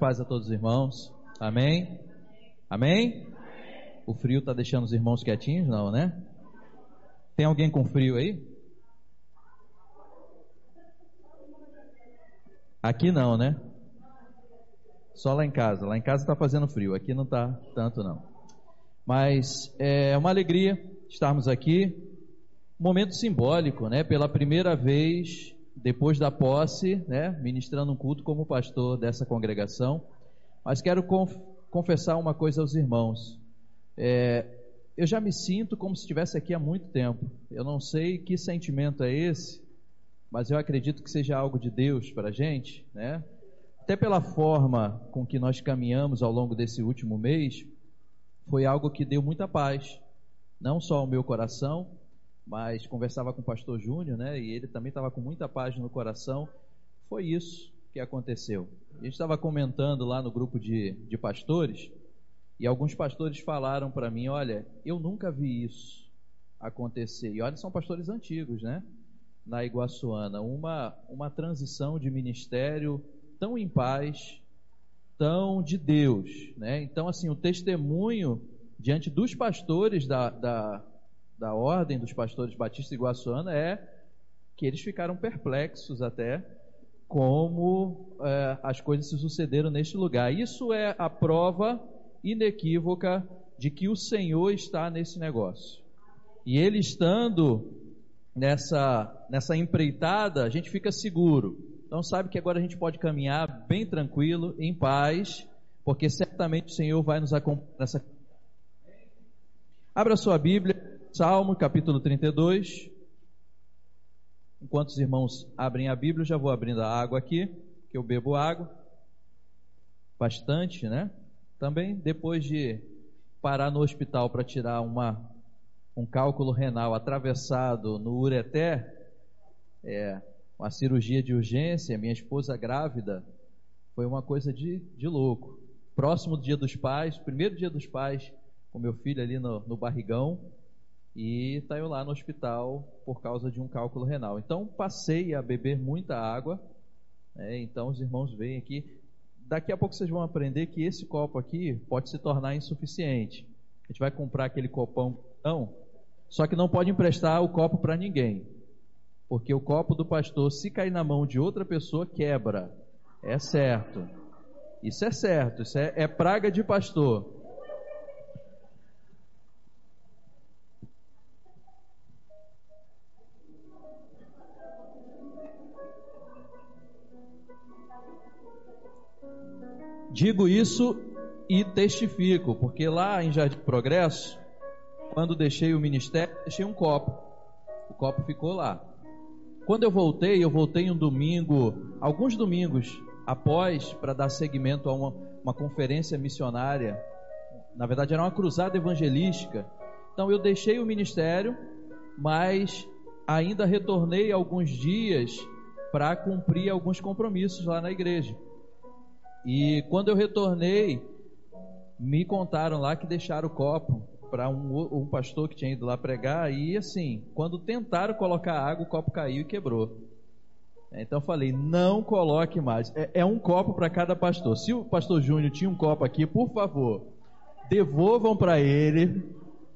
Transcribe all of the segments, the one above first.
paz a todos os irmãos. Amém? Amém? O frio está deixando os irmãos quietinhos? Não, né? Tem alguém com frio aí? Aqui não, né? Só lá em casa. Lá em casa está fazendo frio. Aqui não está tanto não. Mas é uma alegria estarmos aqui. Momento simbólico, né? Pela primeira vez depois da posse, né, ministrando um culto como pastor dessa congregação. Mas quero conf confessar uma coisa aos irmãos. É, eu já me sinto como se estivesse aqui há muito tempo. Eu não sei que sentimento é esse, mas eu acredito que seja algo de Deus para a gente, né? Até pela forma com que nós caminhamos ao longo desse último mês, foi algo que deu muita paz, não só ao meu coração, mas conversava com o pastor Júnior, né? E ele também estava com muita paz no coração. Foi isso que aconteceu. A gente estava comentando lá no grupo de, de pastores, e alguns pastores falaram para mim: Olha, eu nunca vi isso acontecer. E olha, são pastores antigos, né? Na Iguaçuana. Uma, uma transição de ministério tão em paz, tão de Deus, né? Então, assim, o testemunho diante dos pastores da, da, da Ordem dos Pastores Batistas Iguaçuana é que eles ficaram perplexos até como é, as coisas se sucederam neste lugar. Isso é a prova inequívoca de que o Senhor está nesse negócio. E Ele estando nessa, nessa empreitada, a gente fica seguro. Então sabe que agora a gente pode caminhar bem tranquilo, em paz, porque certamente o Senhor vai nos acompanhar nessa. Abra sua Bíblia Salmo capítulo 32. Enquanto os irmãos abrem a Bíblia, eu já vou abrindo a água aqui, que eu bebo água. Bastante, né? Também depois de parar no hospital para tirar uma, um cálculo renal atravessado no ureté, é, uma cirurgia de urgência, minha esposa grávida, foi uma coisa de, de louco. Próximo do dia dos pais, primeiro dia dos pais, com meu filho ali no, no barrigão, e está eu lá no hospital por causa de um cálculo renal. Então passei a beber muita água. Né? Então os irmãos veem aqui. Daqui a pouco vocês vão aprender que esse copo aqui pode se tornar insuficiente. A gente vai comprar aquele copão, não. Só que não pode emprestar o copo para ninguém, porque o copo do pastor, se cair na mão de outra pessoa, quebra. É certo. Isso é certo. Isso é, é praga de pastor. Digo isso e testifico, porque lá em Jardim Progresso, quando deixei o ministério, deixei um copo. O copo ficou lá. Quando eu voltei, eu voltei um domingo, alguns domingos após, para dar seguimento a uma, uma conferência missionária. Na verdade, era uma cruzada evangelística. Então, eu deixei o ministério, mas ainda retornei alguns dias para cumprir alguns compromissos lá na igreja. E quando eu retornei, me contaram lá que deixaram o copo para um, um, pastor que tinha ido lá pregar. E assim, quando tentaram colocar água, o copo caiu e quebrou. Então eu falei: não coloque mais. É, é um copo para cada pastor. Se o pastor Júnior tinha um copo aqui, por favor, devolvam para ele.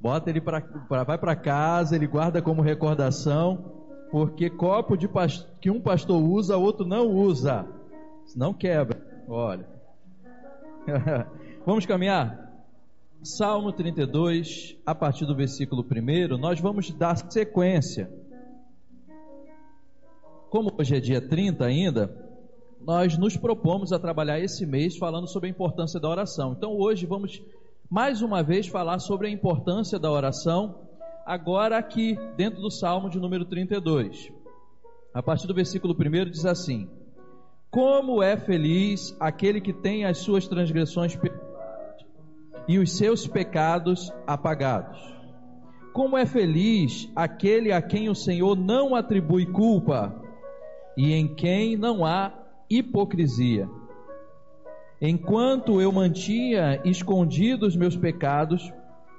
Bota ele para vai para casa, ele guarda como recordação, porque copo de que um pastor usa, outro não usa, senão quebra. Olha. vamos caminhar? Salmo 32, a partir do versículo 1, nós vamos dar sequência. Como hoje é dia 30 ainda, nós nos propomos a trabalhar esse mês falando sobre a importância da oração. Então hoje vamos mais uma vez falar sobre a importância da oração, agora aqui dentro do Salmo de número 32. A partir do versículo 1 diz assim: como é feliz aquele que tem as suas transgressões e os seus pecados apagados. Como é feliz aquele a quem o Senhor não atribui culpa e em quem não há hipocrisia. Enquanto eu mantinha escondidos meus pecados,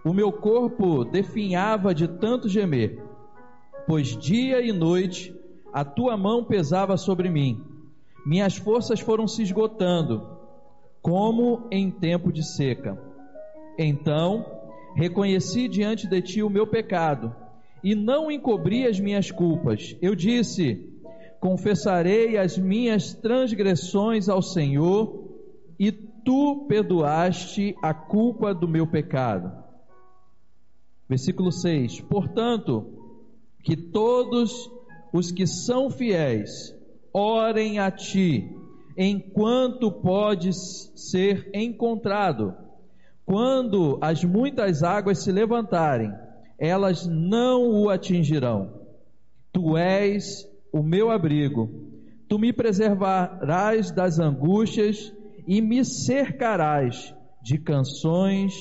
o meu corpo definhava de tanto gemer, pois dia e noite a tua mão pesava sobre mim minhas forças foram se esgotando. como em tempo de seca. Então reconheci diante de ti o meu pecado e não encobri as minhas culpas. Eu disse: Confessarei as minhas transgressões ao Senhor, e tu perdoaste a culpa do meu pecado. Versículo 6: Portanto, que todos os que são fiéis orem a ti, enquanto podes ser encontrado quando as muitas águas se levantarem, elas não o atingirão. Tu és o meu abrigo. Tu me preservarás das angústias e me cercarás de canções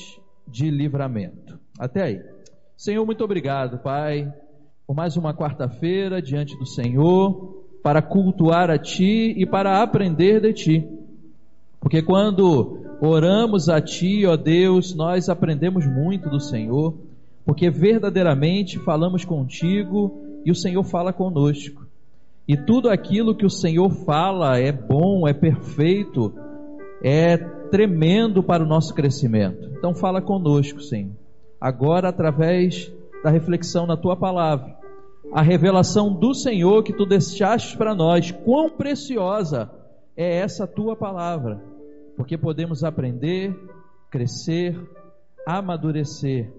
de livramento. Até aí. Senhor, muito obrigado, Pai, por mais uma quarta-feira diante do Senhor, para cultuar a Ti e para aprender de Ti. Porque quando oramos a Ti, ó Deus, nós aprendemos muito do Senhor, porque verdadeiramente falamos contigo e o Senhor fala conosco. E tudo aquilo que o Senhor fala é bom, é perfeito, é tremendo para o nosso crescimento. Então fala conosco, Senhor. Agora através da reflexão na tua palavra, a revelação do Senhor que tu deixaste para nós, quão preciosa é essa tua palavra porque podemos aprender, crescer, amadurecer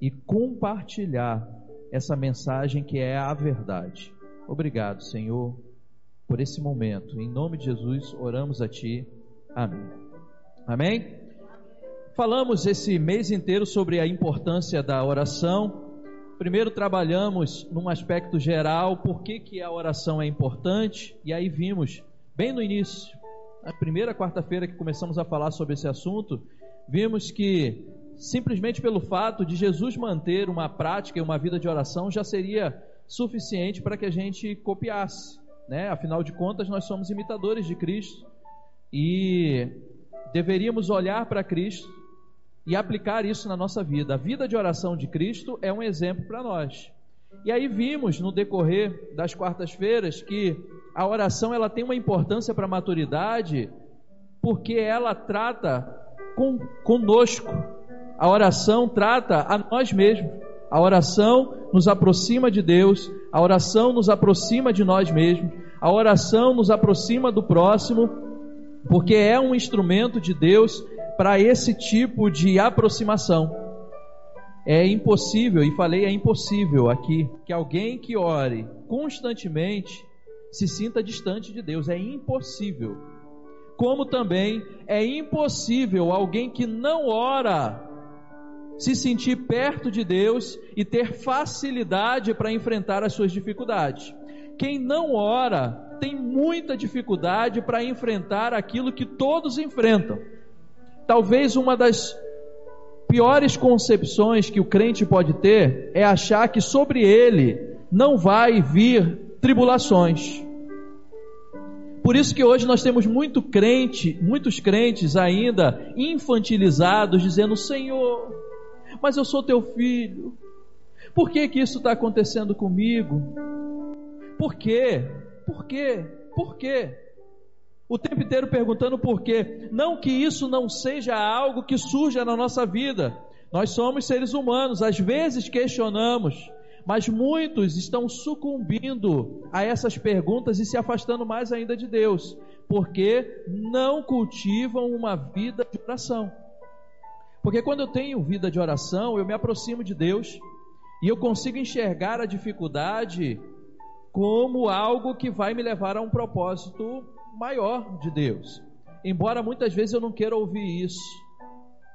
e compartilhar essa mensagem que é a verdade. Obrigado, Senhor, por esse momento. Em nome de Jesus, oramos a Ti. Amém. Amém? Falamos esse mês inteiro sobre a importância da oração. Primeiro trabalhamos num aspecto geral, por que, que a oração é importante, e aí vimos, bem no início, a primeira quarta-feira que começamos a falar sobre esse assunto, vimos que simplesmente pelo fato de Jesus manter uma prática e uma vida de oração já seria suficiente para que a gente copiasse, né? Afinal de contas, nós somos imitadores de Cristo e deveríamos olhar para Cristo e aplicar isso na nossa vida. A vida de oração de Cristo é um exemplo para nós. E aí vimos no decorrer das quartas-feiras que a oração ela tem uma importância para a maturidade porque ela trata com, conosco. A oração trata a nós mesmos. A oração nos aproxima de Deus, a oração nos aproxima de nós mesmos, a oração nos aproxima do próximo, porque é um instrumento de Deus para esse tipo de aproximação. É impossível, e falei é impossível aqui, que alguém que ore constantemente se sinta distante de Deus. É impossível. Como também é impossível alguém que não ora se sentir perto de Deus e ter facilidade para enfrentar as suas dificuldades. Quem não ora tem muita dificuldade para enfrentar aquilo que todos enfrentam. Talvez uma das piores concepções que o crente pode ter é achar que sobre ele não vai vir tribulações. Por isso que hoje nós temos muito crente, muitos crentes ainda infantilizados, dizendo: Senhor, mas eu sou teu filho. Por que que isso está acontecendo comigo? Por quê? Por quê? Por quê? O tempo inteiro perguntando por quê. Não que isso não seja algo que surja na nossa vida. Nós somos seres humanos, às vezes questionamos, mas muitos estão sucumbindo a essas perguntas e se afastando mais ainda de Deus, porque não cultivam uma vida de oração. Porque quando eu tenho vida de oração, eu me aproximo de Deus e eu consigo enxergar a dificuldade como algo que vai me levar a um propósito maior de Deus. Embora muitas vezes eu não queira ouvir isso.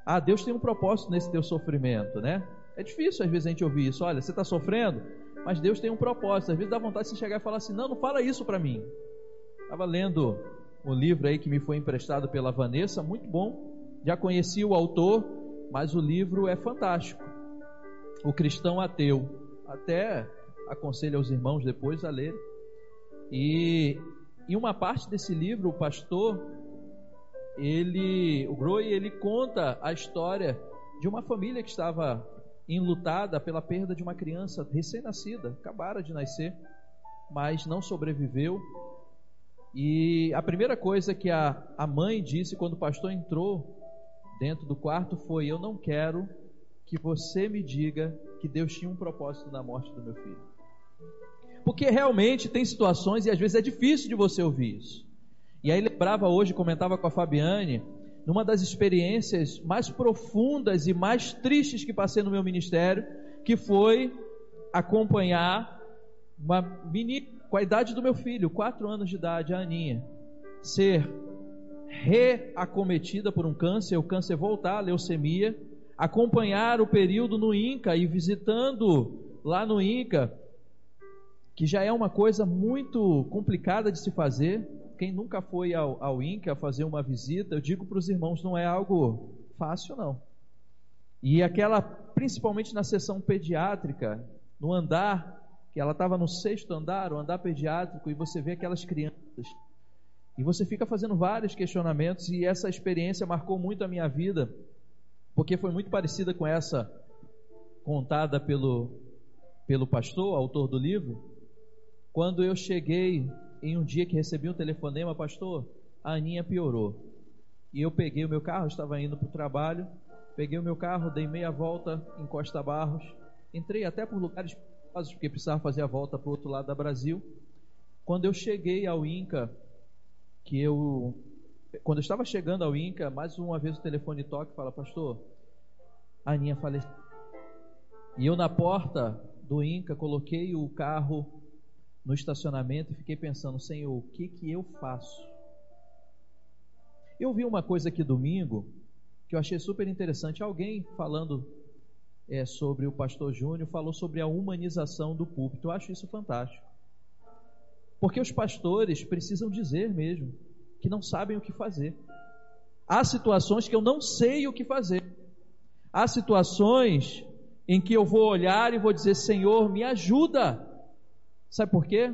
Ah, Deus tem um propósito nesse teu sofrimento, né? É difícil às vezes a gente ouvir isso. Olha, você está sofrendo, mas Deus tem um propósito. Às vezes dá vontade de você chegar e falar assim: não, não fala isso para mim. Estava lendo um livro aí que me foi emprestado pela Vanessa, muito bom. Já conheci o autor, mas o livro é fantástico. O Cristão Ateu. Até aconselho aos irmãos depois a ler. E em uma parte desse livro, o pastor, ele, o Groi, ele conta a história de uma família que estava enlutada pela perda de uma criança recém-nascida, acabara de nascer, mas não sobreviveu. E a primeira coisa que a, a mãe disse quando o pastor entrou dentro do quarto foi: Eu não quero que você me diga que Deus tinha um propósito na morte do meu filho. Porque realmente tem situações e às vezes é difícil de você ouvir isso. E aí lembrava hoje, comentava com a Fabiane, numa das experiências mais profundas e mais tristes que passei no meu ministério, que foi acompanhar uma menina com a idade do meu filho, quatro anos de idade, a Aninha, ser reacometida por um câncer, o câncer voltar, a leucemia, acompanhar o período no INCA e visitando lá no INCA, que já é uma coisa muito complicada de se fazer. Quem nunca foi ao, ao INCA fazer uma visita, eu digo para os irmãos, não é algo fácil não. E aquela, principalmente na sessão pediátrica, no andar, que ela estava no sexto andar, o andar pediátrico, e você vê aquelas crianças. E você fica fazendo vários questionamentos, e essa experiência marcou muito a minha vida, porque foi muito parecida com essa contada pelo, pelo pastor, autor do livro. Quando eu cheguei em um dia que recebi um telefonema, pastor, a Aninha piorou. E eu peguei o meu carro, estava indo para o trabalho, peguei o meu carro, dei meia volta em Costa Barros, entrei até por lugares porque precisava fazer a volta para o outro lado da Brasil. Quando eu cheguei ao Inca, que eu quando eu estava chegando ao Inca, mais uma vez o telefone toca e fala, pastor, a Aninha faleceu. E eu na porta do Inca coloquei o carro no estacionamento e fiquei pensando, Senhor, o que que eu faço? Eu vi uma coisa aqui domingo que eu achei super interessante, alguém falando é, sobre o pastor Júnior, falou sobre a humanização do púlpito. Eu acho isso fantástico. Porque os pastores precisam dizer mesmo que não sabem o que fazer. Há situações que eu não sei o que fazer. Há situações em que eu vou olhar e vou dizer: Senhor, me ajuda. Sabe por quê?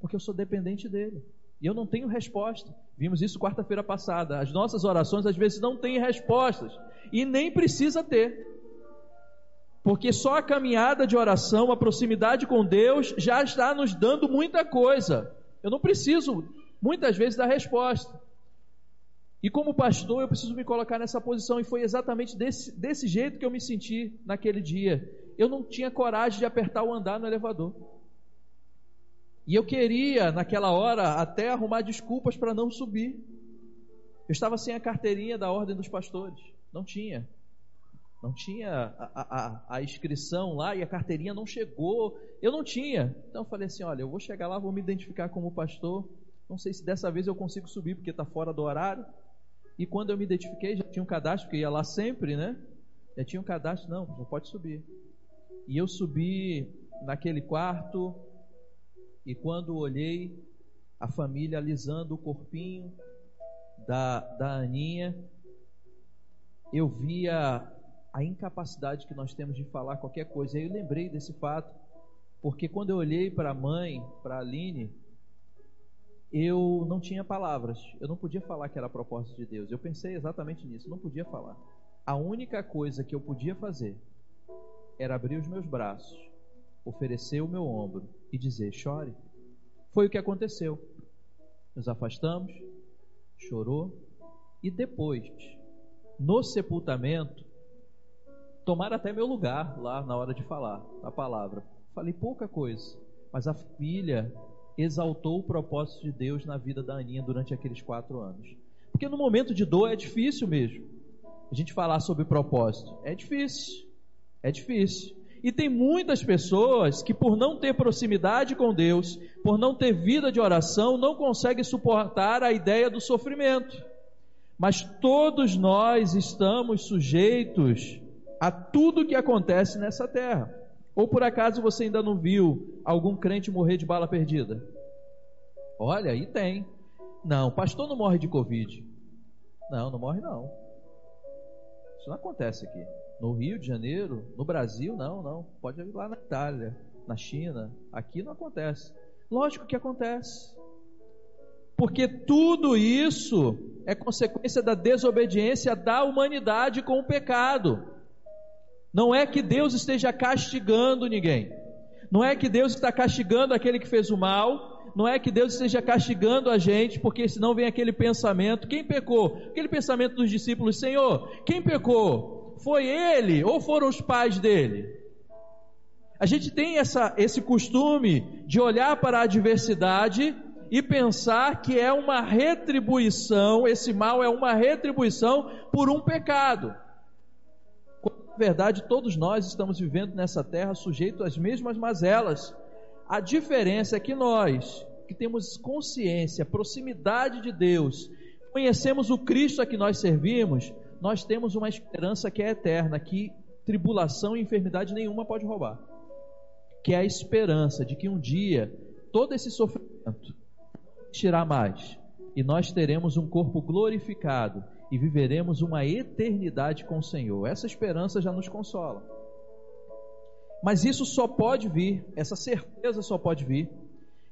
Porque eu sou dependente dele. E eu não tenho resposta. Vimos isso quarta-feira passada. As nossas orações às vezes não têm respostas. E nem precisa ter. Porque só a caminhada de oração, a proximidade com Deus, já está nos dando muita coisa. Eu não preciso, muitas vezes, da resposta. E como pastor, eu preciso me colocar nessa posição, e foi exatamente desse, desse jeito que eu me senti naquele dia. Eu não tinha coragem de apertar o andar no elevador. E eu queria, naquela hora, até arrumar desculpas para não subir. Eu estava sem a carteirinha da ordem dos pastores. Não tinha. Não tinha a, a, a, inscrição lá e a carteirinha não chegou. Eu não tinha. Então eu falei assim: olha, eu vou chegar lá, vou me identificar como pastor. Não sei se dessa vez eu consigo subir porque está fora do horário. E quando eu me identifiquei, já tinha um cadastro, porque ia lá sempre, né? Já tinha um cadastro, não, já pode subir. E eu subi naquele quarto, e quando olhei, a família alisando o corpinho da, da Aninha, eu via a incapacidade que nós temos de falar qualquer coisa. E eu lembrei desse fato, porque quando eu olhei para a mãe, para a Aline, eu não tinha palavras. Eu não podia falar que era a propósito de Deus. Eu pensei exatamente nisso, não podia falar. A única coisa que eu podia fazer era abrir os meus braços, oferecer o meu ombro e dizer: chore. Foi o que aconteceu. Nos afastamos, chorou e depois, no sepultamento, tomaram até meu lugar lá na hora de falar a palavra. Falei pouca coisa, mas a filha exaltou o propósito de Deus na vida da Aninha durante aqueles quatro anos. Porque no momento de dor é difícil mesmo. A gente falar sobre propósito é difícil, é difícil. E tem muitas pessoas que, por não ter proximidade com Deus, por não ter vida de oração, não conseguem suportar a ideia do sofrimento. Mas todos nós estamos sujeitos a tudo que acontece nessa terra. Ou por acaso você ainda não viu algum crente morrer de bala perdida? Olha, aí tem. Não, pastor não morre de Covid. Não, não morre não. Isso não acontece aqui. No Rio de Janeiro, no Brasil, não, não. Pode ir lá na Itália, na China. Aqui não acontece. Lógico que acontece. Porque tudo isso é consequência da desobediência da humanidade com o pecado. Não é que Deus esteja castigando ninguém. Não é que Deus está castigando aquele que fez o mal. não é que Deus esteja castigando a gente, porque senão vem aquele pensamento: quem pecou? Aquele pensamento dos discípulos: Senhor, quem pecou? Foi ele ou foram os pais dele? A gente tem essa, esse costume de olhar para a adversidade e pensar que é uma retribuição, esse mal é uma retribuição por um pecado. Na verdade, todos nós estamos vivendo nessa terra sujeitos às mesmas mazelas. A diferença é que nós, que temos consciência, proximidade de Deus, conhecemos o Cristo a que nós servimos, nós temos uma esperança que é eterna, que tribulação e enfermidade nenhuma pode roubar. Que é a esperança de que um dia todo esse sofrimento existirá mais e nós teremos um corpo glorificado e viveremos uma eternidade com o Senhor. Essa esperança já nos consola. Mas isso só pode vir, essa certeza só pode vir,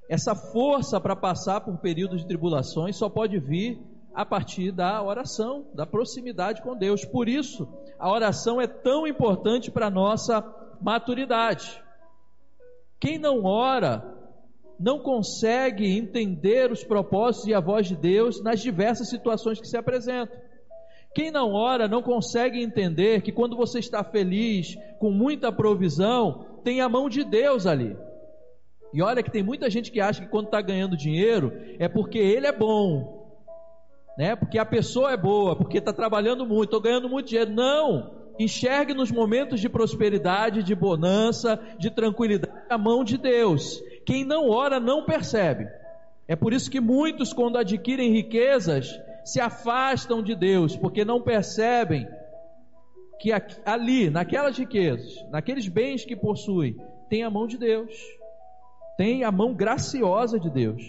essa força para passar por períodos de tribulações só pode vir a partir da oração, da proximidade com Deus. Por isso, a oração é tão importante para a nossa maturidade. Quem não ora não consegue entender os propósitos e a voz de Deus nas diversas situações que se apresentam. Quem não ora não consegue entender que quando você está feliz, com muita provisão, tem a mão de Deus ali. E olha que tem muita gente que acha que quando está ganhando dinheiro é porque ele é bom, né? Porque a pessoa é boa, porque está trabalhando muito, estou ganhando muito dinheiro. Não! Enxergue nos momentos de prosperidade, de bonança, de tranquilidade, a mão de Deus. Quem não ora não percebe. É por isso que muitos, quando adquirem riquezas, se afastam de Deus, porque não percebem que ali, naquelas riquezas, naqueles bens que possui, tem a mão de Deus, tem a mão graciosa de Deus.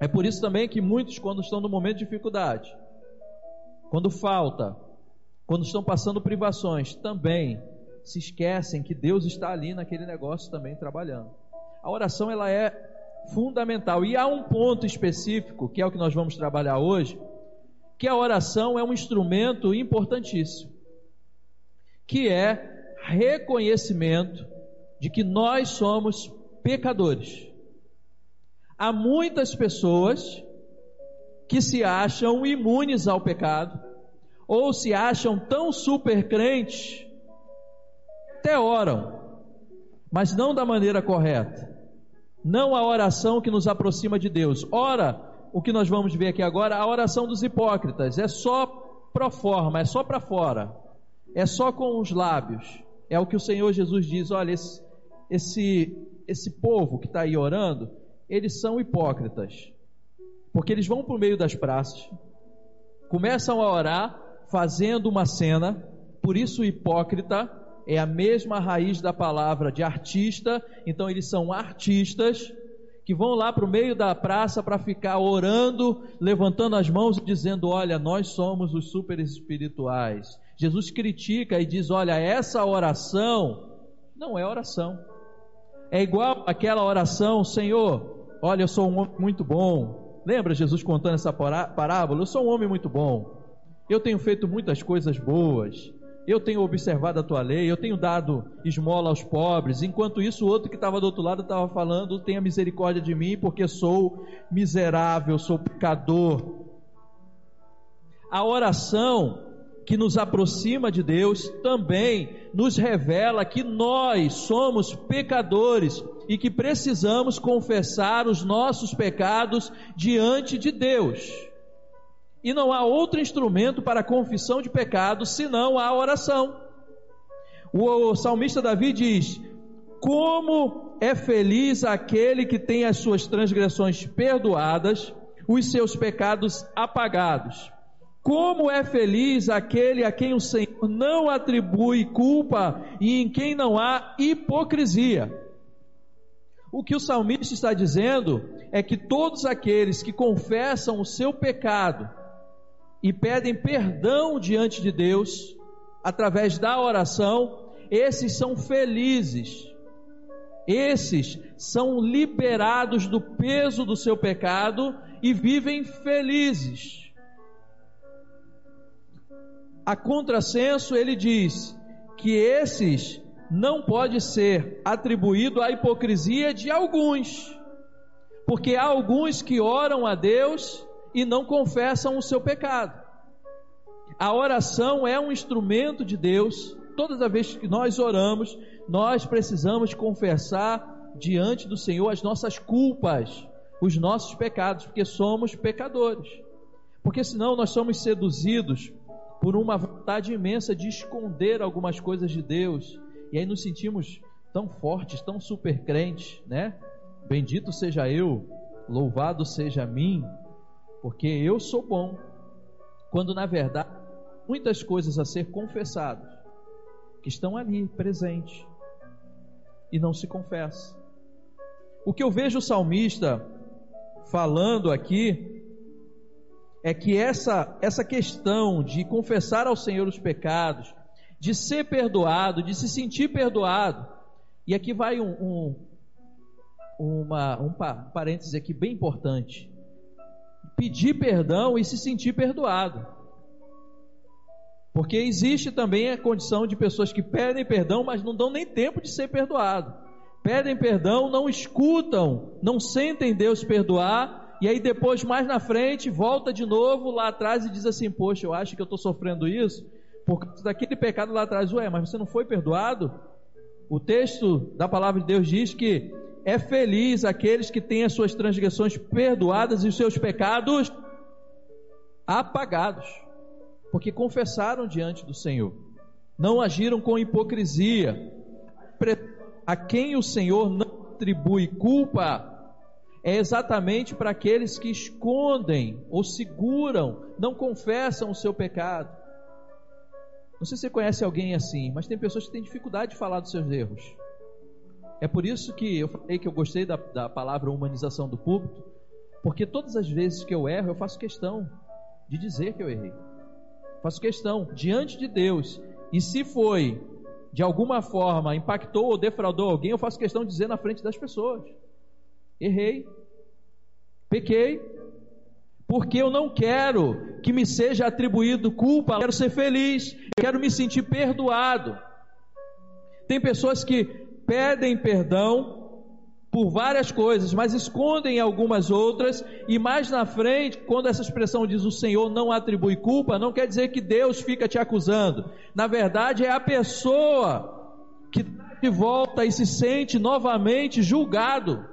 É por isso também que muitos, quando estão no momento de dificuldade, quando falta, quando estão passando privações, também se esquecem que Deus está ali naquele negócio também trabalhando. A oração ela é fundamental. E há um ponto específico, que é o que nós vamos trabalhar hoje, que a oração é um instrumento importantíssimo, que é reconhecimento de que nós somos pecadores. Há muitas pessoas que se acham imunes ao pecado, ou se acham tão super crentes, até oram, mas não da maneira correta não a oração que nos aproxima de Deus. Ora, o que nós vamos ver aqui agora, a oração dos hipócritas é só pro forma, é só para fora, é só com os lábios. É o que o Senhor Jesus diz: olha, esse, esse, esse povo que está aí orando, eles são hipócritas, porque eles vão para o meio das praças, começam a orar, fazendo uma cena, por isso hipócrita é a mesma raiz da palavra de artista, então eles são artistas que vão lá para o meio da praça para ficar orando, levantando as mãos e dizendo: Olha, nós somos os super espirituais. Jesus critica e diz: Olha, essa oração não é oração. É igual aquela oração, Senhor, olha, eu sou um homem muito bom. Lembra Jesus contando essa parábola? Eu sou um homem muito bom. Eu tenho feito muitas coisas boas eu tenho observado a tua lei, eu tenho dado esmola aos pobres, enquanto isso o outro que estava do outro lado estava falando, tenha misericórdia de mim, porque sou miserável, sou pecador. A oração que nos aproxima de Deus também nos revela que nós somos pecadores e que precisamos confessar os nossos pecados diante de Deus e não há outro instrumento para confissão de pecados senão a oração. O salmista Davi diz: Como é feliz aquele que tem as suas transgressões perdoadas, os seus pecados apagados. Como é feliz aquele a quem o Senhor não atribui culpa e em quem não há hipocrisia. O que o salmista está dizendo é que todos aqueles que confessam o seu pecado, e pedem perdão diante de Deus através da oração, esses são felizes. Esses são liberados do peso do seu pecado e vivem felizes. A contrassenso, ele diz que esses não pode ser atribuído à hipocrisia de alguns, Porque há alguns que oram a Deus e não confessam o seu pecado. A oração é um instrumento de Deus. Todas as vezes que nós oramos, nós precisamos confessar diante do Senhor as nossas culpas, os nossos pecados, porque somos pecadores. Porque senão nós somos seduzidos por uma vontade imensa de esconder algumas coisas de Deus, e aí nos sentimos tão fortes, tão super crentes, né? Bendito seja eu, louvado seja mim, porque eu sou bom. Quando na verdade muitas coisas a ser confessadas que estão ali presentes e não se confessa. O que eu vejo o salmista falando aqui é que essa, essa questão de confessar ao Senhor os pecados, de ser perdoado, de se sentir perdoado, e aqui vai um, um, uma, um aqui bem importante: pedir perdão e se sentir perdoado. Porque existe também a condição de pessoas que pedem perdão, mas não dão nem tempo de ser perdoado. Pedem perdão, não escutam, não sentem Deus perdoar, e aí depois, mais na frente, volta de novo lá atrás e diz assim: Poxa, eu acho que eu estou sofrendo isso por causa daquele pecado lá atrás. Ué, mas você não foi perdoado? O texto da palavra de Deus diz que é feliz aqueles que têm as suas transgressões perdoadas e os seus pecados apagados, porque confessaram diante do Senhor, não agiram com hipocrisia, a quem o Senhor não atribui culpa é exatamente para aqueles que escondem ou seguram, não confessam o seu pecado. Não sei se você conhece alguém assim, mas tem pessoas que têm dificuldade de falar dos seus erros. É por isso que eu falei que eu gostei da, da palavra humanização do púlpito, porque todas as vezes que eu erro, eu faço questão de dizer que eu errei. Faço questão diante de Deus. E se foi de alguma forma impactou ou defraudou alguém, eu faço questão de dizer na frente das pessoas: errei, pequei, porque eu não quero que me seja atribuído culpa, eu quero ser feliz, quero me sentir perdoado. Tem pessoas que pedem perdão por várias coisas, mas escondem algumas outras, e mais na frente, quando essa expressão diz o Senhor não atribui culpa, não quer dizer que Deus fica te acusando. Na verdade, é a pessoa que de volta e se sente novamente julgado.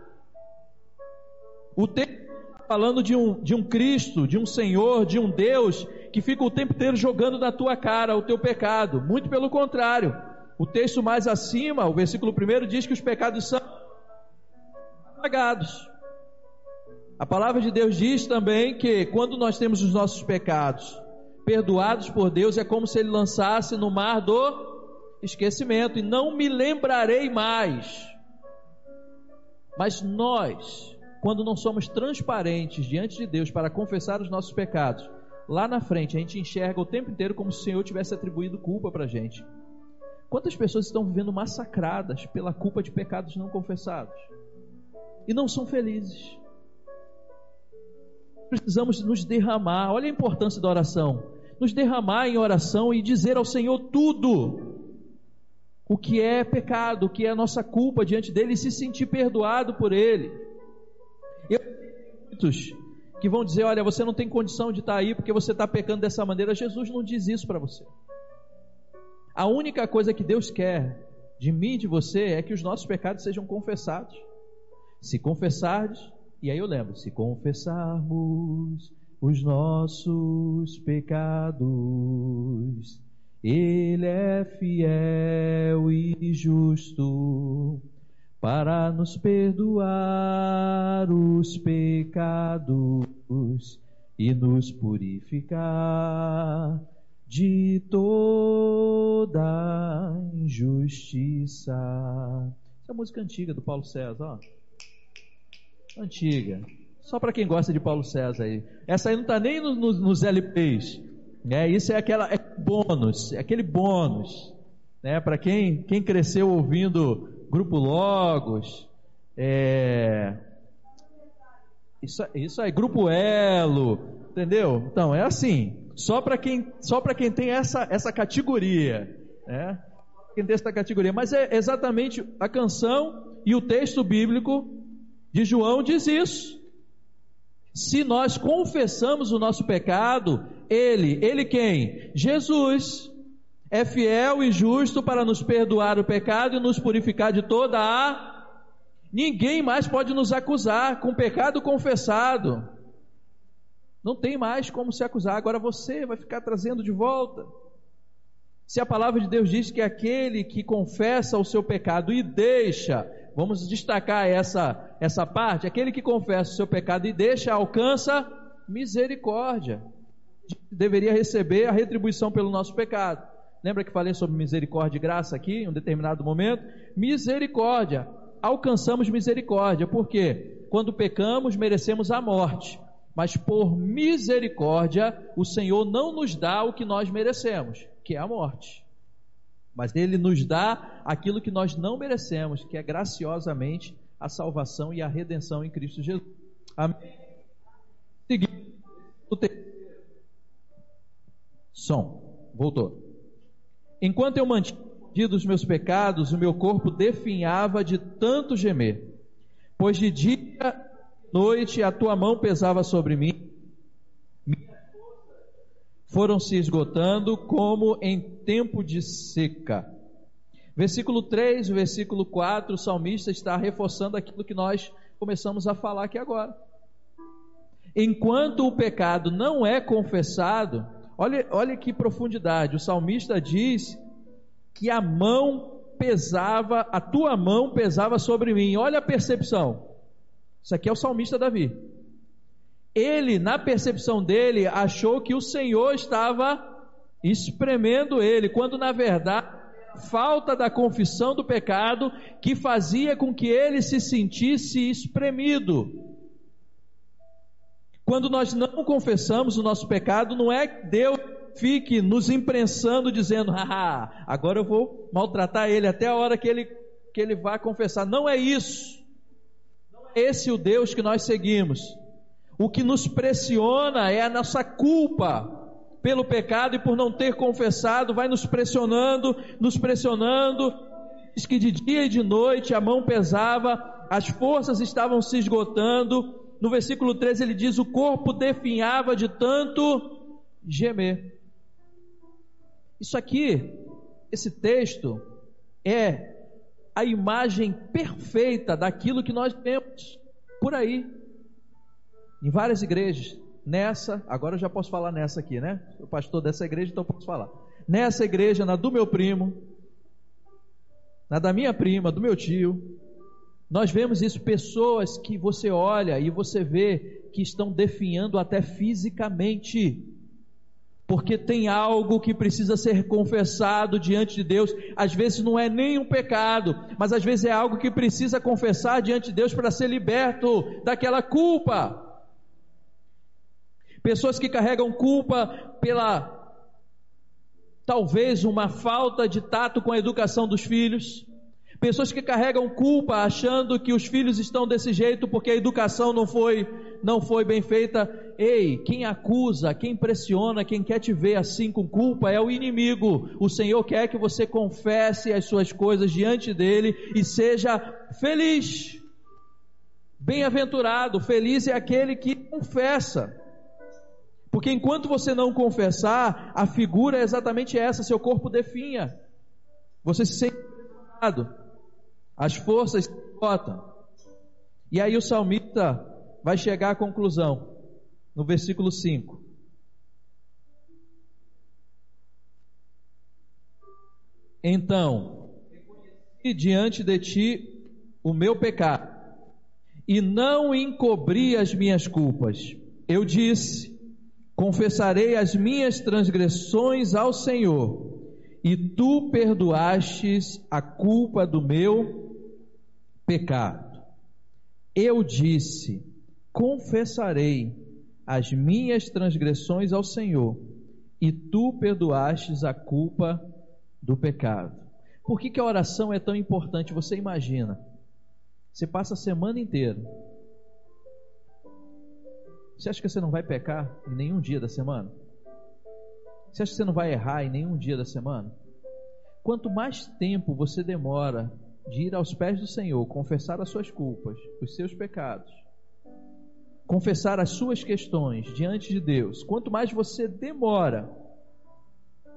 O texto falando de um, de um Cristo, de um Senhor, de um Deus que fica o tempo inteiro jogando na tua cara o teu pecado. Muito pelo contrário. O texto mais acima, o versículo primeiro diz que os pecados são apagados. A palavra de Deus diz também que quando nós temos os nossos pecados perdoados por Deus, é como se Ele lançasse no mar do esquecimento, e não me lembrarei mais. Mas nós, quando não somos transparentes diante de Deus para confessar os nossos pecados, lá na frente a gente enxerga o tempo inteiro como se o Senhor tivesse atribuído culpa para a gente. Quantas pessoas estão vivendo massacradas pela culpa de pecados não confessados? e não são felizes. Precisamos nos derramar. Olha a importância da oração. Nos derramar em oração e dizer ao Senhor tudo. O que é pecado, o que é a nossa culpa diante dele e se sentir perdoado por ele. Que vão dizer: Olha, você não tem condição de estar aí porque você está pecando dessa maneira. Jesus não diz isso para você. A única coisa que Deus quer de mim e de você é que os nossos pecados sejam confessados. Se confessardes, e aí eu lembro, se confessarmos os nossos pecados, Ele é fiel e justo para nos perdoar os pecados e nos purificar de toda injustiça. Essa é a música antiga do Paulo César, ó antiga. Só para quem gosta de Paulo César aí. Essa aí não está nem no, no, nos LPs. Né? Isso é aquela é bônus, é aquele bônus. Né? Para quem, quem cresceu ouvindo Grupo Logos, é... isso, isso aí, Grupo Elo, entendeu? Então, é assim. Só para quem, só quem tem essa, essa categoria. Né? Quem tem essa categoria. Mas é exatamente a canção e o texto bíblico de João diz isso. Se nós confessamos o nosso pecado, Ele, Ele quem? Jesus, é fiel e justo para nos perdoar o pecado e nos purificar de toda a. Ninguém mais pode nos acusar com pecado confessado. Não tem mais como se acusar, agora você vai ficar trazendo de volta. Se a palavra de Deus diz que aquele que confessa o seu pecado e deixa vamos destacar essa, essa parte: aquele que confessa o seu pecado e deixa, alcança misericórdia. Deveria receber a retribuição pelo nosso pecado. Lembra que falei sobre misericórdia e graça aqui, em um determinado momento? Misericórdia. Alcançamos misericórdia. Por quê? Quando pecamos, merecemos a morte. Mas por misericórdia, o Senhor não nos dá o que nós merecemos, que é a morte mas ele nos dá aquilo que nós não merecemos, que é graciosamente a salvação e a redenção em Cristo Jesus. Amém. Seguinte, o som, voltou. Enquanto eu mantinha os meus pecados, o meu corpo definhava de tanto gemer, pois de dia e noite a tua mão pesava sobre mim, foram se esgotando como em tempo de seca. Versículo 3, versículo 4, o salmista está reforçando aquilo que nós começamos a falar aqui agora. Enquanto o pecado não é confessado, olha, olha que profundidade, o salmista diz que a mão pesava, a tua mão pesava sobre mim. Olha a percepção. Isso aqui é o salmista Davi ele, na percepção dele, achou que o Senhor estava espremendo ele, quando na verdade, falta da confissão do pecado que fazia com que ele se sentisse espremido. Quando nós não confessamos o nosso pecado, não é que Deus fique nos imprensando, dizendo, ah, agora eu vou maltratar ele até a hora que ele, que ele vá confessar. Não é isso. Não é esse o Deus que nós seguimos. O que nos pressiona é a nossa culpa pelo pecado e por não ter confessado, vai nos pressionando, nos pressionando. Diz que de dia e de noite a mão pesava, as forças estavam se esgotando. No versículo 13 ele diz: O corpo definhava de tanto gemer. Isso aqui, esse texto, é a imagem perfeita daquilo que nós vemos por aí em várias igrejas. Nessa, agora eu já posso falar nessa aqui, né? Sou pastor dessa igreja, então posso falar. Nessa igreja, na do meu primo, na da minha prima, do meu tio, nós vemos isso, pessoas que você olha e você vê que estão definhando até fisicamente porque tem algo que precisa ser confessado diante de Deus. Às vezes não é nem um pecado, mas às vezes é algo que precisa confessar diante de Deus para ser liberto daquela culpa. Pessoas que carregam culpa pela talvez uma falta de tato com a educação dos filhos. Pessoas que carregam culpa achando que os filhos estão desse jeito porque a educação não foi não foi bem feita. Ei, quem acusa, quem pressiona, quem quer te ver assim com culpa é o inimigo. O Senhor quer que você confesse as suas coisas diante dele e seja feliz. Bem-aventurado, feliz é aquele que confessa. Porque enquanto você não confessar, a figura é exatamente essa, seu corpo definha. Você se sente as forças se botam. E aí o salmista vai chegar à conclusão, no versículo 5. Então, e diante de ti o meu pecado, e não encobri as minhas culpas. Eu disse: confessarei as minhas transgressões ao Senhor, e tu perdoastes a culpa do meu pecado. Eu disse: confessarei as minhas transgressões ao Senhor, e tu perdoastes a culpa do pecado. Por que, que a oração é tão importante? Você imagina, você passa a semana inteira você acha que você não vai pecar em nenhum dia da semana? Você acha que você não vai errar em nenhum dia da semana? Quanto mais tempo você demora de ir aos pés do Senhor, confessar as suas culpas, os seus pecados, confessar as suas questões diante de Deus, quanto mais você demora,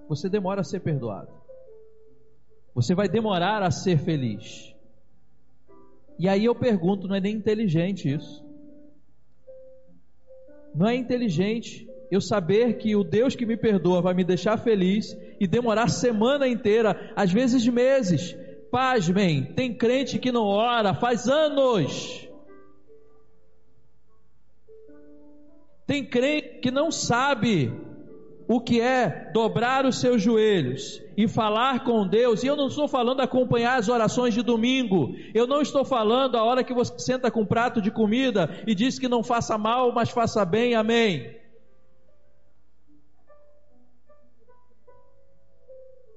você demora a ser perdoado. Você vai demorar a ser feliz. E aí eu pergunto, não é nem inteligente isso? Não é inteligente eu saber que o Deus que me perdoa vai me deixar feliz e demorar semana inteira, às vezes meses. Pasmem, tem crente que não ora faz anos. Tem crente que não sabe o que é dobrar os seus joelhos e falar com Deus. E eu não estou falando acompanhar as orações de domingo. Eu não estou falando a hora que você senta com um prato de comida e diz que não faça mal, mas faça bem. Amém.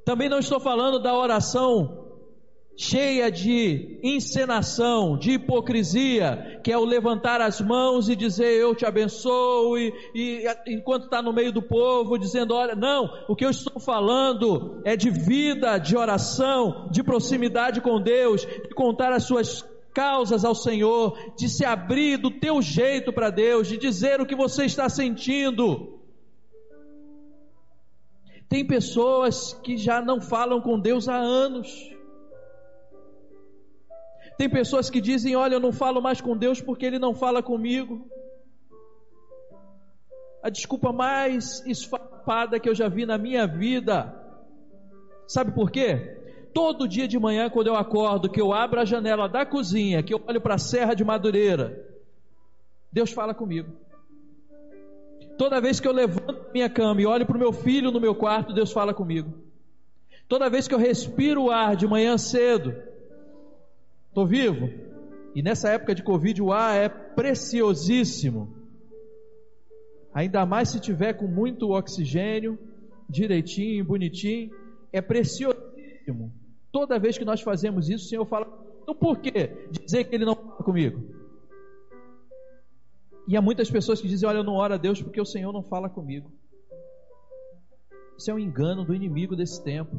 Também não estou falando da oração cheia de encenação, de hipocrisia, que é o levantar as mãos e dizer eu te abençoo, e, e enquanto está no meio do povo, dizendo: olha, não, o que eu estou falando é de vida, de oração, de proximidade com Deus, de contar as suas causas ao Senhor, de se abrir do teu jeito para Deus, de dizer o que você está sentindo. Tem pessoas que já não falam com Deus há anos. Tem pessoas que dizem: Olha, eu não falo mais com Deus porque Ele não fala comigo. A desculpa mais esfapada que eu já vi na minha vida. Sabe por quê? Todo dia de manhã, quando eu acordo, que eu abro a janela da cozinha, que eu olho para a Serra de Madureira, Deus fala comigo. Toda vez que eu levanto minha cama e olho para o meu filho no meu quarto, Deus fala comigo. Toda vez que eu respiro o ar de manhã cedo, Estou vivo? E nessa época de Covid o ar é preciosíssimo. Ainda mais se tiver com muito oxigênio, direitinho, bonitinho, é preciosíssimo. Toda vez que nós fazemos isso, o Senhor fala, então por que dizer que Ele não fala comigo? E há muitas pessoas que dizem, olha, eu não oro a Deus porque o Senhor não fala comigo. Isso é um engano do inimigo desse tempo.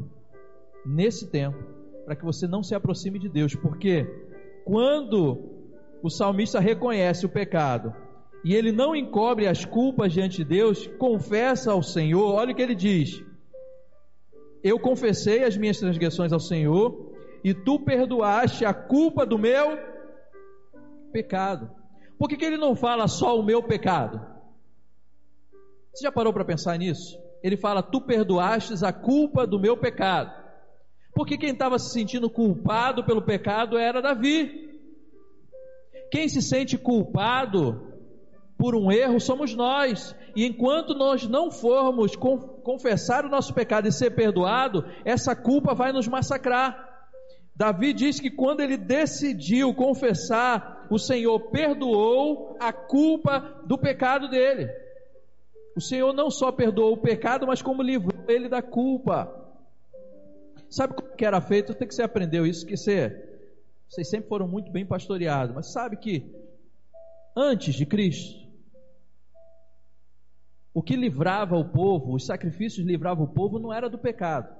Nesse tempo para que você não se aproxime de Deus, porque quando o salmista reconhece o pecado e ele não encobre as culpas diante de Deus, confessa ao Senhor, olha o que ele diz: Eu confessei as minhas transgressões ao Senhor e tu perdoaste a culpa do meu pecado. Por que, que ele não fala só o meu pecado? Você já parou para pensar nisso? Ele fala: Tu perdoastes a culpa do meu pecado. Porque quem estava se sentindo culpado pelo pecado era Davi. Quem se sente culpado por um erro somos nós. E enquanto nós não formos confessar o nosso pecado e ser perdoado, essa culpa vai nos massacrar. Davi diz que quando ele decidiu confessar, o Senhor perdoou a culpa do pecado dele. O Senhor não só perdoou o pecado, mas como livrou ele da culpa. Sabe como que era feito? Tem que você aprendeu isso, que você, vocês sempre foram muito bem pastoreados, mas sabe que antes de Cristo, o que livrava o povo, os sacrifícios livravam o povo não era do pecado,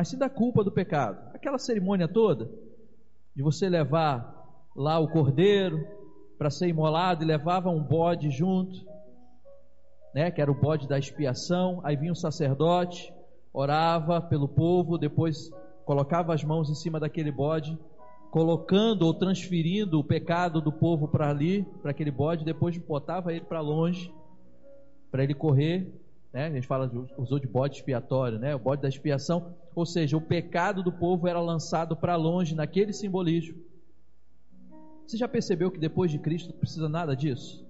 mas sim da culpa do pecado. Aquela cerimônia toda de você levar lá o cordeiro para ser imolado e levava um bode junto, né, que era o bode da expiação, aí vinha o sacerdote, orava pelo povo, depois colocava as mãos em cima daquele bode, colocando ou transferindo o pecado do povo para ali, para aquele bode, depois botava ele para longe, para ele correr, né? A gente fala, usou de bode expiatório, né? O bode da expiação, ou seja, o pecado do povo era lançado para longe naquele simbolismo. Você já percebeu que depois de Cristo não precisa nada disso?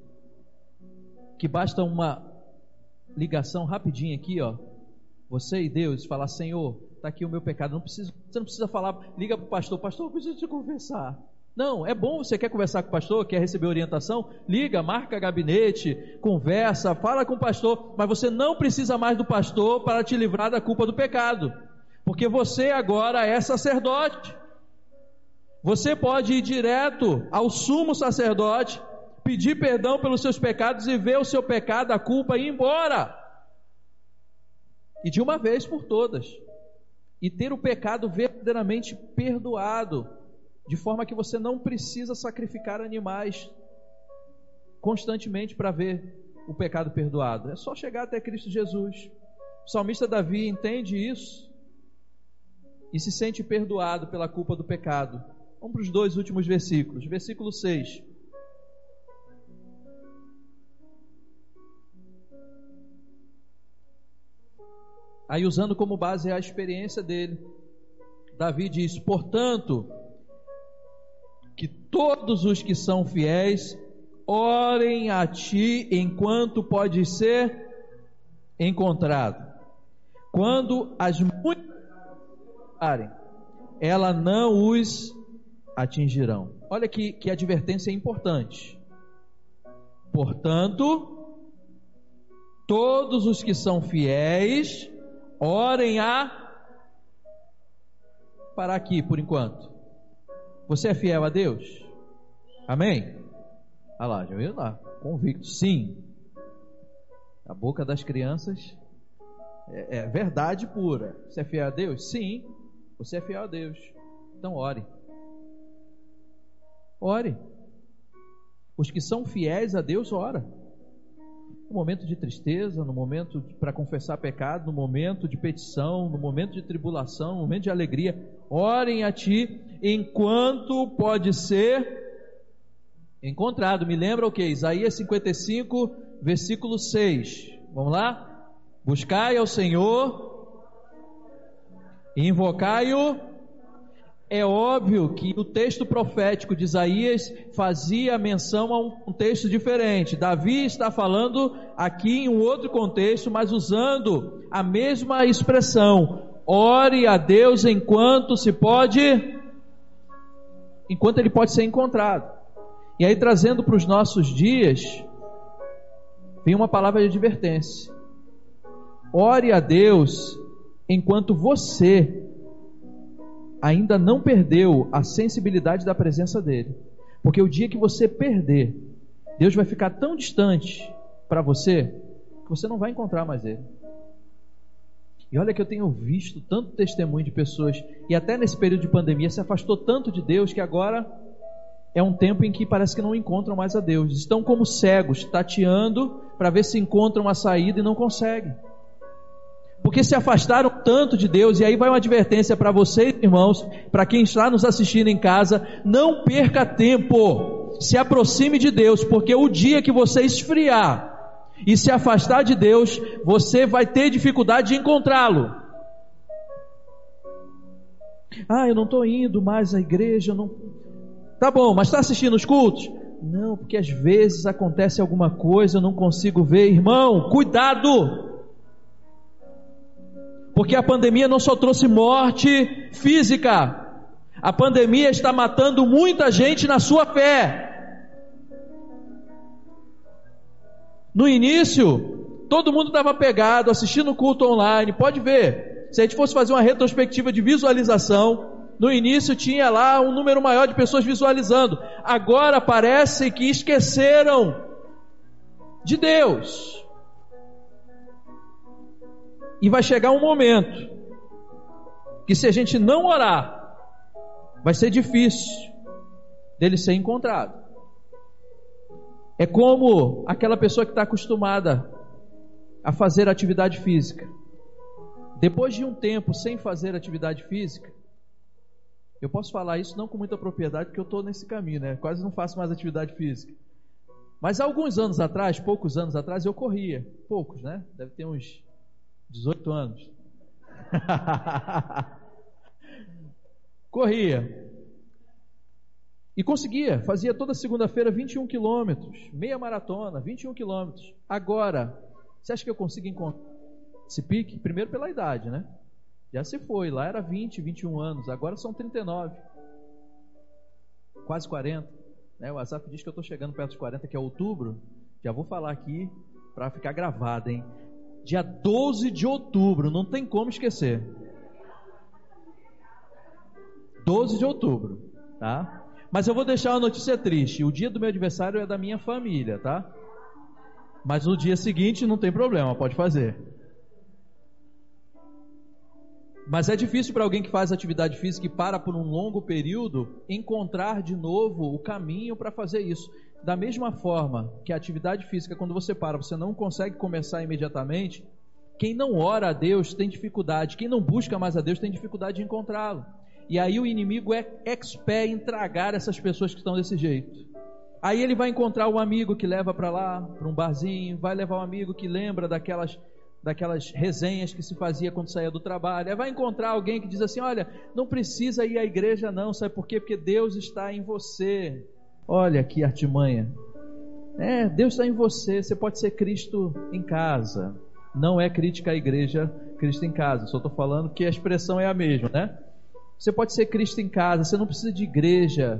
Que basta uma ligação rapidinha aqui, ó, você e Deus falar, Senhor, está aqui o meu pecado. Não precisa, você não precisa falar, liga para o pastor, pastor, eu preciso te confessar. Não, é bom, você quer conversar com o pastor, quer receber orientação? Liga, marca gabinete, conversa, fala com o pastor, mas você não precisa mais do pastor para te livrar da culpa do pecado, porque você agora é sacerdote. Você pode ir direto ao sumo sacerdote, pedir perdão pelos seus pecados e ver o seu pecado, a culpa e ir embora e de uma vez por todas, e ter o pecado verdadeiramente perdoado. De forma que você não precisa sacrificar animais constantemente para ver o pecado perdoado. É só chegar até Cristo Jesus. O salmista Davi entende isso e se sente perdoado pela culpa do pecado. Vamos para os dois últimos versículos. Versículo 6. Aí, usando como base a experiência dele, Davi diz: Portanto, que todos os que são fiéis orem a ti enquanto pode ser encontrado. Quando as muitas ela não os atingirão. Olha que, que advertência importante. Portanto, todos os que são fiéis, orem a. Parar aqui por enquanto. Você é fiel a Deus? Amém? Olha lá, já viu lá? Convicto, sim. A boca das crianças é, é verdade pura. Você é fiel a Deus? Sim. Você é fiel a Deus. Então ore. Ore. Os que são fiéis a Deus, ora. No momento de tristeza, no momento para confessar pecado, no momento de petição, no momento de tribulação, no momento de alegria, orem a Ti enquanto pode ser encontrado. Me lembra o que? Isaías 55, versículo 6. Vamos lá? Buscai ao Senhor Invocai-o. É óbvio que o texto profético de Isaías fazia menção a um contexto diferente. Davi está falando aqui em um outro contexto, mas usando a mesma expressão. Ore a Deus enquanto se pode, enquanto ele pode ser encontrado. E aí trazendo para os nossos dias, vem uma palavra de advertência. Ore a Deus enquanto você ainda não perdeu a sensibilidade da presença dele. Porque o dia que você perder, Deus vai ficar tão distante para você que você não vai encontrar mais ele. E olha que eu tenho visto tanto testemunho de pessoas, e até nesse período de pandemia se afastou tanto de Deus que agora é um tempo em que parece que não encontram mais a Deus. Estão como cegos, tateando para ver se encontram a saída e não conseguem porque se afastaram tanto de Deus, e aí vai uma advertência para vocês, irmãos, para quem está nos assistindo em casa: não perca tempo, se aproxime de Deus, porque o dia que você esfriar e se afastar de Deus, você vai ter dificuldade de encontrá-lo. Ah, eu não estou indo mais à igreja, não. Tá bom, mas está assistindo os cultos? Não, porque às vezes acontece alguma coisa, eu não consigo ver. Irmão, cuidado! Porque a pandemia não só trouxe morte física, a pandemia está matando muita gente na sua fé. No início, todo mundo estava pegado, assistindo o culto online, pode ver. Se a gente fosse fazer uma retrospectiva de visualização, no início tinha lá um número maior de pessoas visualizando. Agora parece que esqueceram de Deus. E vai chegar um momento que se a gente não orar, vai ser difícil dele ser encontrado. É como aquela pessoa que está acostumada a fazer atividade física. Depois de um tempo sem fazer atividade física, eu posso falar isso não com muita propriedade, porque eu estou nesse caminho, né? Quase não faço mais atividade física. Mas alguns anos atrás, poucos anos atrás, eu corria. Poucos, né? Deve ter uns 18 anos. Corria. E conseguia, fazia toda segunda-feira 21 quilômetros, meia maratona, 21 quilômetros. Agora, você acha que eu consigo encontrar esse pique? Primeiro pela idade, né? Já se foi, lá era 20, 21 anos, agora são 39. Quase 40. Né? O WhatsApp diz que eu estou chegando perto dos 40, que é outubro. Já vou falar aqui para ficar gravado, hein? Dia 12 de outubro, não tem como esquecer. 12 de outubro, tá? Mas eu vou deixar uma notícia triste. O dia do meu aniversário é da minha família, tá? Mas no dia seguinte não tem problema, pode fazer. Mas é difícil para alguém que faz atividade física e para por um longo período encontrar de novo o caminho para fazer isso. Da mesma forma que a atividade física, quando você para, você não consegue começar imediatamente. Quem não ora a Deus tem dificuldade, quem não busca mais a Deus tem dificuldade de encontrá-lo. E aí o inimigo é expert em tragar essas pessoas que estão desse jeito. Aí ele vai encontrar um amigo que leva para lá, para um barzinho, vai levar um amigo que lembra daquelas daquelas resenhas que se fazia quando saía do trabalho. Aí vai encontrar alguém que diz assim: "Olha, não precisa ir à igreja não, sabe por quê? Porque Deus está em você". Olha que artimanha. É, Deus está em você, você pode ser Cristo em casa. Não é crítica à igreja Cristo em casa, só estou falando que a expressão é a mesma, né? Você pode ser Cristo em casa, você não precisa de igreja.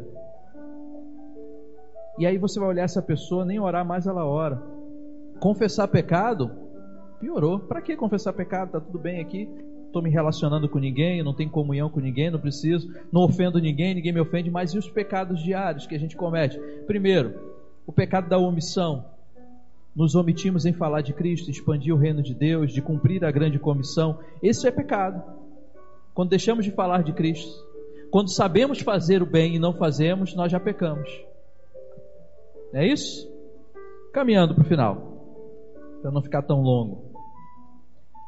E aí você vai olhar essa pessoa, nem orar mais ela ora. Confessar pecado, piorou. Para que confessar pecado? Tá tudo bem aqui. Estou me relacionando com ninguém, não tenho comunhão com ninguém, não preciso, não ofendo ninguém, ninguém me ofende, mas e os pecados diários que a gente comete? Primeiro, o pecado da omissão. Nos omitimos em falar de Cristo, expandir o reino de Deus, de cumprir a grande comissão. Esse é pecado quando deixamos de falar de Cristo, quando sabemos fazer o bem e não fazemos, nós já pecamos. É isso? Caminhando para o final, para não ficar tão longo.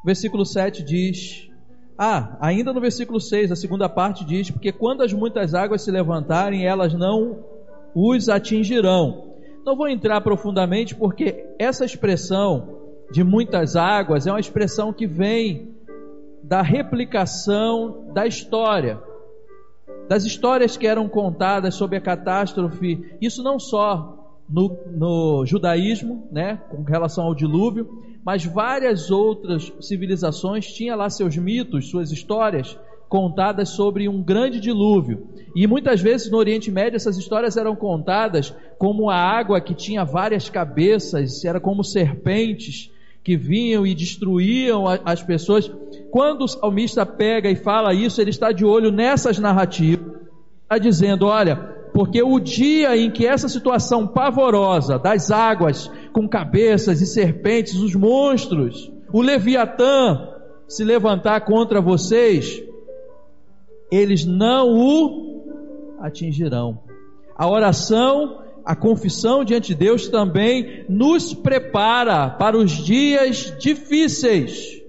Versículo 7 diz: Ah, ainda no versículo 6, a segunda parte diz: Porque quando as muitas águas se levantarem, elas não os atingirão. Não vou entrar profundamente, porque essa expressão de muitas águas é uma expressão que vem da replicação da história, das histórias que eram contadas sobre a catástrofe, isso não só no, no judaísmo, né, com relação ao dilúvio, mas várias outras civilizações tinham lá seus mitos, suas histórias contadas sobre um grande dilúvio. E muitas vezes no Oriente Médio essas histórias eram contadas como a água que tinha várias cabeças, era como serpentes que vinham e destruíam as pessoas. Quando o salmista pega e fala isso, ele está de olho nessas narrativas, está dizendo: olha, porque o dia em que essa situação pavorosa das águas com cabeças e serpentes, os monstros, o Leviatã se levantar contra vocês, eles não o atingirão. A oração a confissão diante de Deus também nos prepara para os dias difíceis.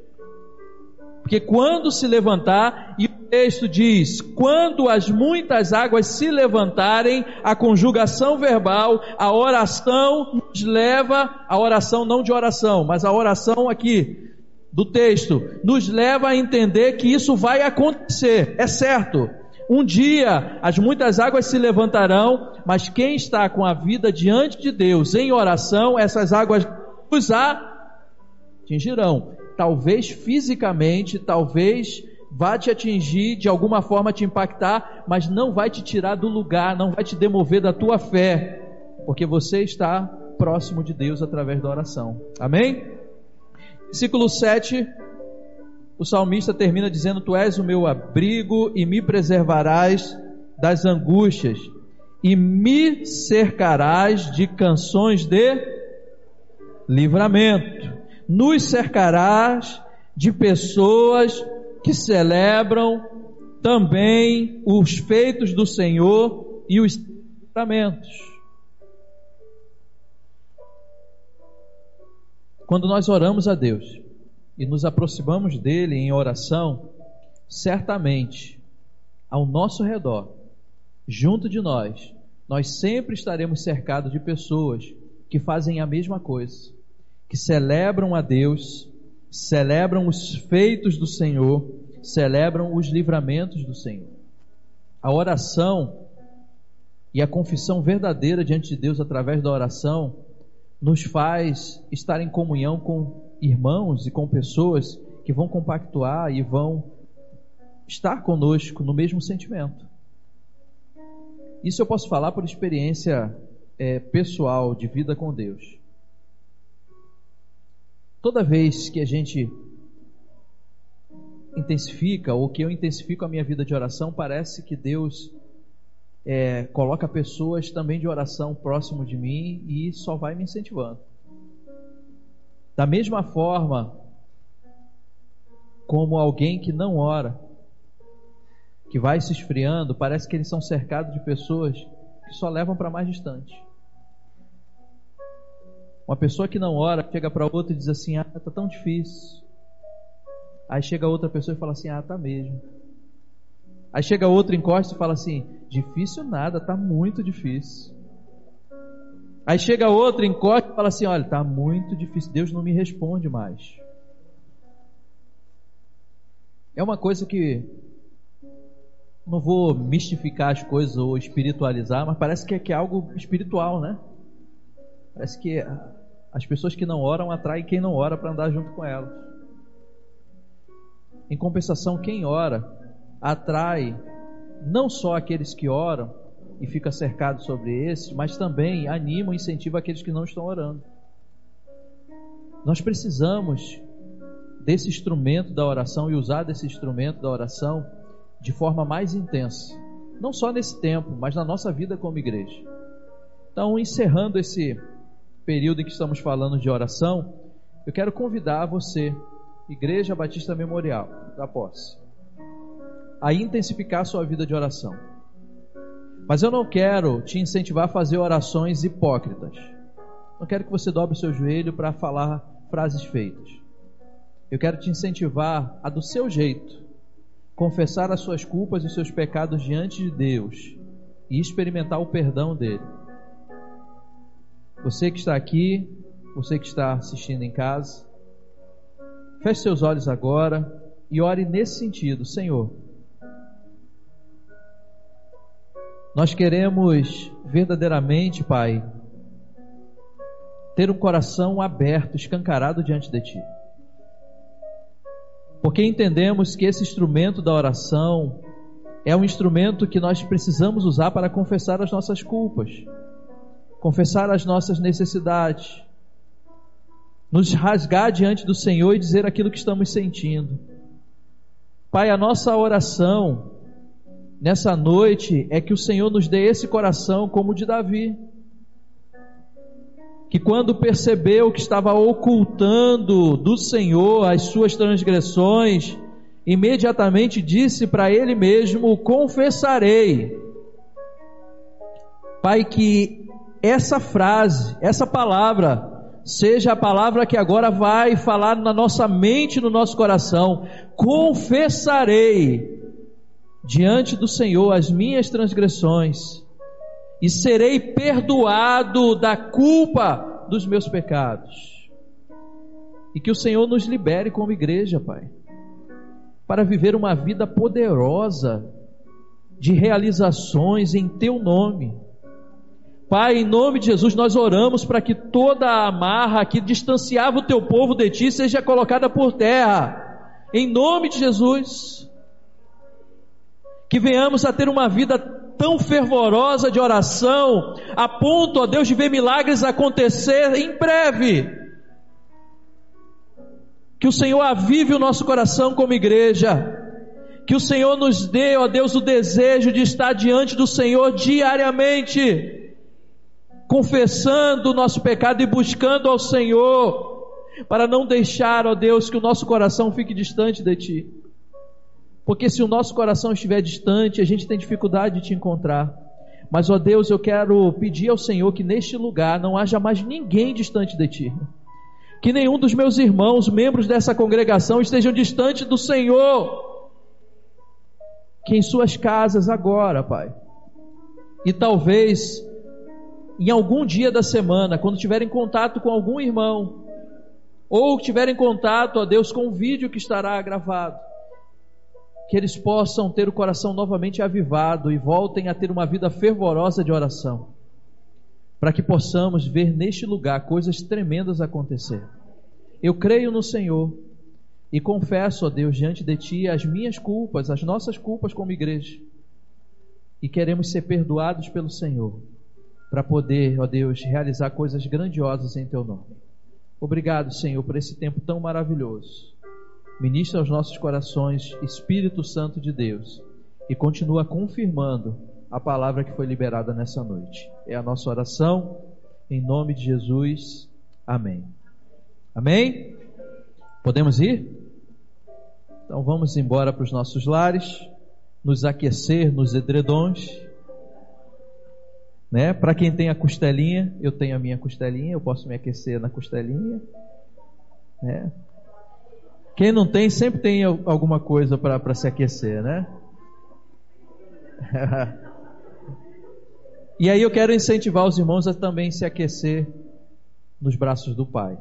Porque quando se levantar, e o texto diz: quando as muitas águas se levantarem, a conjugação verbal, a oração nos leva, a oração não de oração, mas a oração aqui do texto, nos leva a entender que isso vai acontecer, é certo. Um dia as muitas águas se levantarão, mas quem está com a vida diante de Deus em oração, essas águas os atingirão. Talvez fisicamente, talvez vá te atingir, de alguma forma te impactar, mas não vai te tirar do lugar, não vai te demover da tua fé, porque você está próximo de Deus através da oração. Amém? Versículo 7 o salmista termina dizendo: Tu és o meu abrigo e me preservarás das angústias, e me cercarás de canções de livramento. Nos cercarás de pessoas que celebram também os feitos do Senhor e os livramentos. Quando nós oramos a Deus, e nos aproximamos dele em oração, certamente ao nosso redor, junto de nós, nós sempre estaremos cercados de pessoas que fazem a mesma coisa, que celebram a Deus, celebram os feitos do Senhor, celebram os livramentos do Senhor. A oração e a confissão verdadeira diante de Deus através da oração nos faz estar em comunhão com irmãos e com pessoas que vão compactuar e vão estar conosco no mesmo sentimento. Isso eu posso falar por experiência é, pessoal de vida com Deus. Toda vez que a gente intensifica, ou que eu intensifico a minha vida de oração, parece que Deus é, coloca pessoas também de oração próximo de mim e só vai me incentivando. Da mesma forma como alguém que não ora que vai se esfriando, parece que eles são cercados de pessoas que só levam para mais distante. Uma pessoa que não ora chega para outra e diz assim: Ah, tá tão difícil. Aí chega outra pessoa e fala assim: Ah, tá mesmo. Aí chega outro, encosta e fala assim: Difícil nada, tá muito difícil. Aí chega outro, encosta e fala assim: Olha, tá muito difícil, Deus não me responde mais. É uma coisa que não vou mistificar as coisas ou espiritualizar, mas parece que é, que é algo espiritual, né? Parece que as pessoas que não oram atraem quem não ora para andar junto com elas. Em compensação, quem ora atrai não só aqueles que oram e fica cercado sobre esses, mas também anima e incentiva aqueles que não estão orando. Nós precisamos desse instrumento da oração e usar desse instrumento da oração de forma mais intensa, não só nesse tempo, mas na nossa vida como igreja. Então, encerrando esse período em que estamos falando de oração, eu quero convidar você, Igreja Batista Memorial da Posse, a intensificar sua vida de oração. Mas eu não quero te incentivar a fazer orações hipócritas. Não quero que você dobre o seu joelho para falar frases feitas. Eu quero te incentivar a, do seu jeito, confessar as suas culpas e os seus pecados diante de Deus e experimentar o perdão dele. Você que está aqui, você que está assistindo em casa, feche seus olhos agora e ore nesse sentido, Senhor. Nós queremos verdadeiramente, Pai, ter um coração aberto, escancarado diante de Ti. Porque entendemos que esse instrumento da oração é um instrumento que nós precisamos usar para confessar as nossas culpas confessar as nossas necessidades, nos rasgar diante do Senhor e dizer aquilo que estamos sentindo. Pai, a nossa oração nessa noite é que o Senhor nos dê esse coração como o de Davi, que quando percebeu que estava ocultando do Senhor as suas transgressões, imediatamente disse para ele mesmo: Confessarei. Pai, que essa frase, essa palavra, seja a palavra que agora vai falar na nossa mente, no nosso coração. Confessarei diante do Senhor as minhas transgressões e serei perdoado da culpa dos meus pecados. E que o Senhor nos libere como igreja, Pai, para viver uma vida poderosa de realizações em Teu nome Pai, em nome de Jesus, nós oramos para que toda a amarra que distanciava o teu povo de ti seja colocada por terra. Em nome de Jesus. Que venhamos a ter uma vida tão fervorosa de oração, a ponto, ó Deus, de ver milagres acontecer em breve. Que o Senhor avive o nosso coração como igreja. Que o Senhor nos dê, ó Deus, o desejo de estar diante do Senhor diariamente confessando o nosso pecado e buscando ao Senhor, para não deixar, ó Deus, que o nosso coração fique distante de Ti. Porque se o nosso coração estiver distante, a gente tem dificuldade de te encontrar. Mas, ó Deus, eu quero pedir ao Senhor que neste lugar não haja mais ninguém distante de Ti. Que nenhum dos meus irmãos, membros dessa congregação, estejam distante do Senhor. Que em suas casas agora, Pai. E talvez em algum dia da semana, quando tiverem contato com algum irmão, ou tiverem contato, a Deus, com o vídeo que estará gravado, que eles possam ter o coração novamente avivado e voltem a ter uma vida fervorosa de oração, para que possamos ver neste lugar coisas tremendas acontecer. Eu creio no Senhor e confesso, a Deus, diante de Ti as minhas culpas, as nossas culpas como igreja, e queremos ser perdoados pelo Senhor para poder, ó Deus, realizar coisas grandiosas em Teu nome. Obrigado, Senhor, por esse tempo tão maravilhoso. Ministra aos nossos corações, Espírito Santo de Deus, e continua confirmando a palavra que foi liberada nessa noite. É a nossa oração, em nome de Jesus. Amém. Amém? Podemos ir? Então vamos embora para os nossos lares. nos aquecer nos edredons. Né? Para quem tem a costelinha, eu tenho a minha costelinha, eu posso me aquecer na costelinha. Né? Quem não tem, sempre tem alguma coisa para se aquecer, né? e aí eu quero incentivar os irmãos a também se aquecer nos braços do Pai.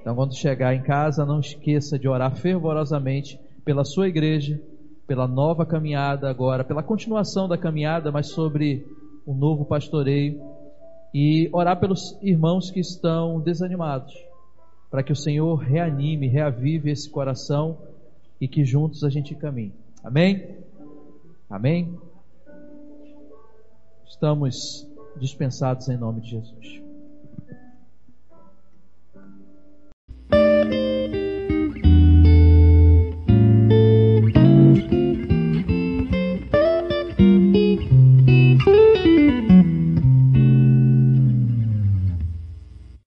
Então, quando chegar em casa, não esqueça de orar fervorosamente pela sua igreja, pela nova caminhada agora, pela continuação da caminhada, mas sobre o novo pastoreio e orar pelos irmãos que estão desanimados para que o Senhor reanime, reavive esse coração e que juntos a gente caminhe. Amém? Amém? Estamos dispensados em nome de Jesus.